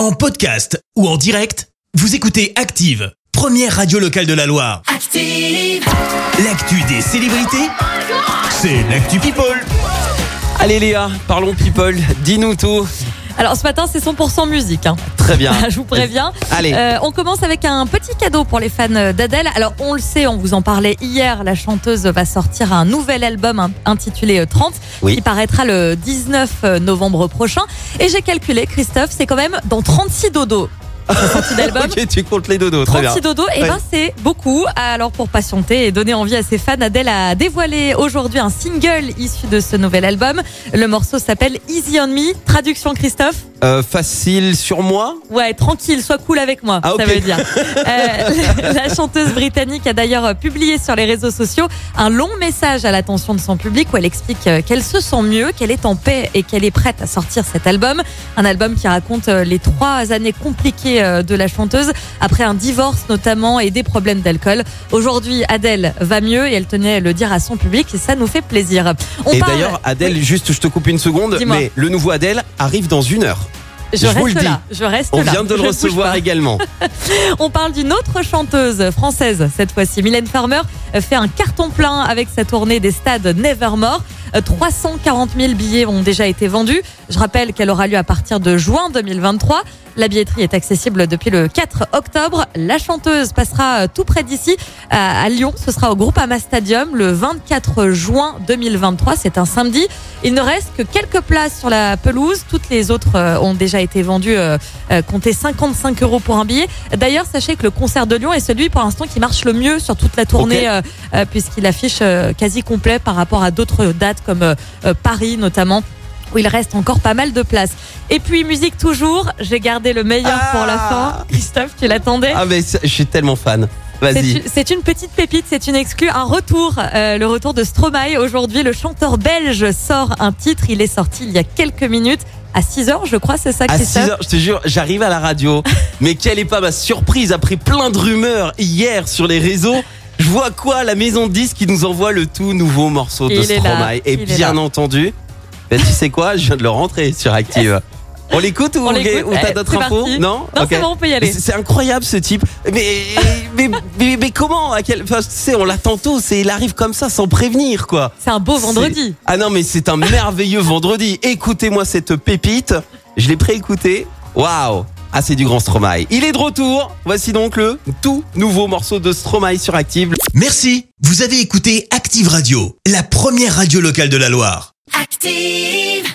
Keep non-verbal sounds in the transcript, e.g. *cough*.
En podcast ou en direct, vous écoutez Active, première radio locale de la Loire. Active. L'actu des célébrités, c'est l'actu People. Allez Léa, parlons people, dis-nous tout. Alors ce matin, c'est 100% musique. hein. Très bien. *laughs* Je vous préviens. Allez. Euh, on commence avec un petit cadeau pour les fans d'Adèle. Alors on le sait, on vous en parlait hier. La chanteuse va sortir un nouvel album in- intitulé euh, 30 Oui. qui paraîtra le 19 novembre prochain. Et j'ai calculé, Christophe, c'est quand même dans 36 dodos. Sortie *laughs* d'album. Ok, tu comptes les dodos, très bien. 36 dodos, et Ouais. ben c'est beaucoup. Alors pour patienter et donner envie à ses fans, Adèle a dévoilé aujourd'hui un single issu de ce nouvel album. Le morceau s'appelle Easy on Me. Traduction Christophe Euh, facile sur moi Ouais, tranquille, sois cool avec moi, Ah, ça veut dire. *laughs* Euh, *laughs* la chanteuse britannique a d'ailleurs publié sur les réseaux sociaux un long message à l'attention de son public où elle explique euh, qu'elle se sent mieux, qu'elle est en paix et qu'elle est prête à sortir cet album. Un album qui raconte les trois années compliquées euh, de la chanteuse après un divorce notamment et des problèmes d'alcool. Aujourd'hui, Adèle va mieux et elle tenait à le dire à son public et ça nous fait plaisir. On Et parle- d'ailleurs, Adèle, Oui, juste je te coupe une seconde, mais le nouveau Adèle arrive dans une heure. je, je vous reste le dis. là, je reste On là. vient de le recevoir également. *laughs* On parle d'une autre chanteuse française cette fois-ci. Mylène Farmer fait un carton plein avec sa tournée des stades Nevermore. Euh, 340 000 billets ont déjà été vendus. Je rappelle qu'elle aura lieu à partir de juin 2023. La billetterie est accessible depuis le 4 octobre. La chanteuse passera euh, tout près d'ici, à Lyon. Ce sera au Groupama Stadium le 24 juin 2023. C'est un samedi. Il ne reste que quelques places sur la pelouse. Toutes les autres euh, ont déjà été vendues. euh, comptez 55 euros pour un billet. D'ailleurs, sachez que le concert de Lyon est celui pour l'instant qui marche le mieux sur toute la tournée, puisqu'il affiche quasi complet par rapport à d'autres dates comme euh, euh, Paris notamment où il reste encore pas mal de place. Et puis musique toujours, j'ai gardé le meilleur Ah pour la fin. Christophe, tu l'attendais Ah mais je suis tellement fan. c'est Vas-y. une- c'est une petite pépite, c'est une exclue, un retour, euh, le retour de Stromae. Aujourd'hui, le chanteur belge sort un titre, il est sorti il y a quelques minutes, à 6h je crois, c'est ça À 6 Christophe heures, je te jure, j'arrive à la radio. *laughs* mais quelle est pas ma surprise après plein de rumeurs hier sur les réseaux vois quoi La maison de disques qui nous envoie le tout nouveau morceau de Il est là, Stromae. Et il est bien là. entendu, ben, tu sais quoi Je viens de le rentrer sur Active. On l'écoute ou, On l'écoute. ou t'as Eh, d'autres c'est infos parti. Non Non, Ok. c'est bon, on peut y Mais aller. C'est c'est incroyable ce type. Mais mais, mais, mais comment à quel, enfin, tu sais, on l'attend tôt. C'est il arrive comme ça sans prévenir quoi. C'est un beau C'est- vendredi. Ah non mais c'est un merveilleux vendredi. Écoutez-moi cette pépite. Je l'ai préécouté. Waouh. Ah c'est du grand Stromae. Il est de retour. Voici donc le tout nouveau morceau de Stromae sur Active. Merci, vous avez écouté Active Radio, la première radio locale de la Loire. Active.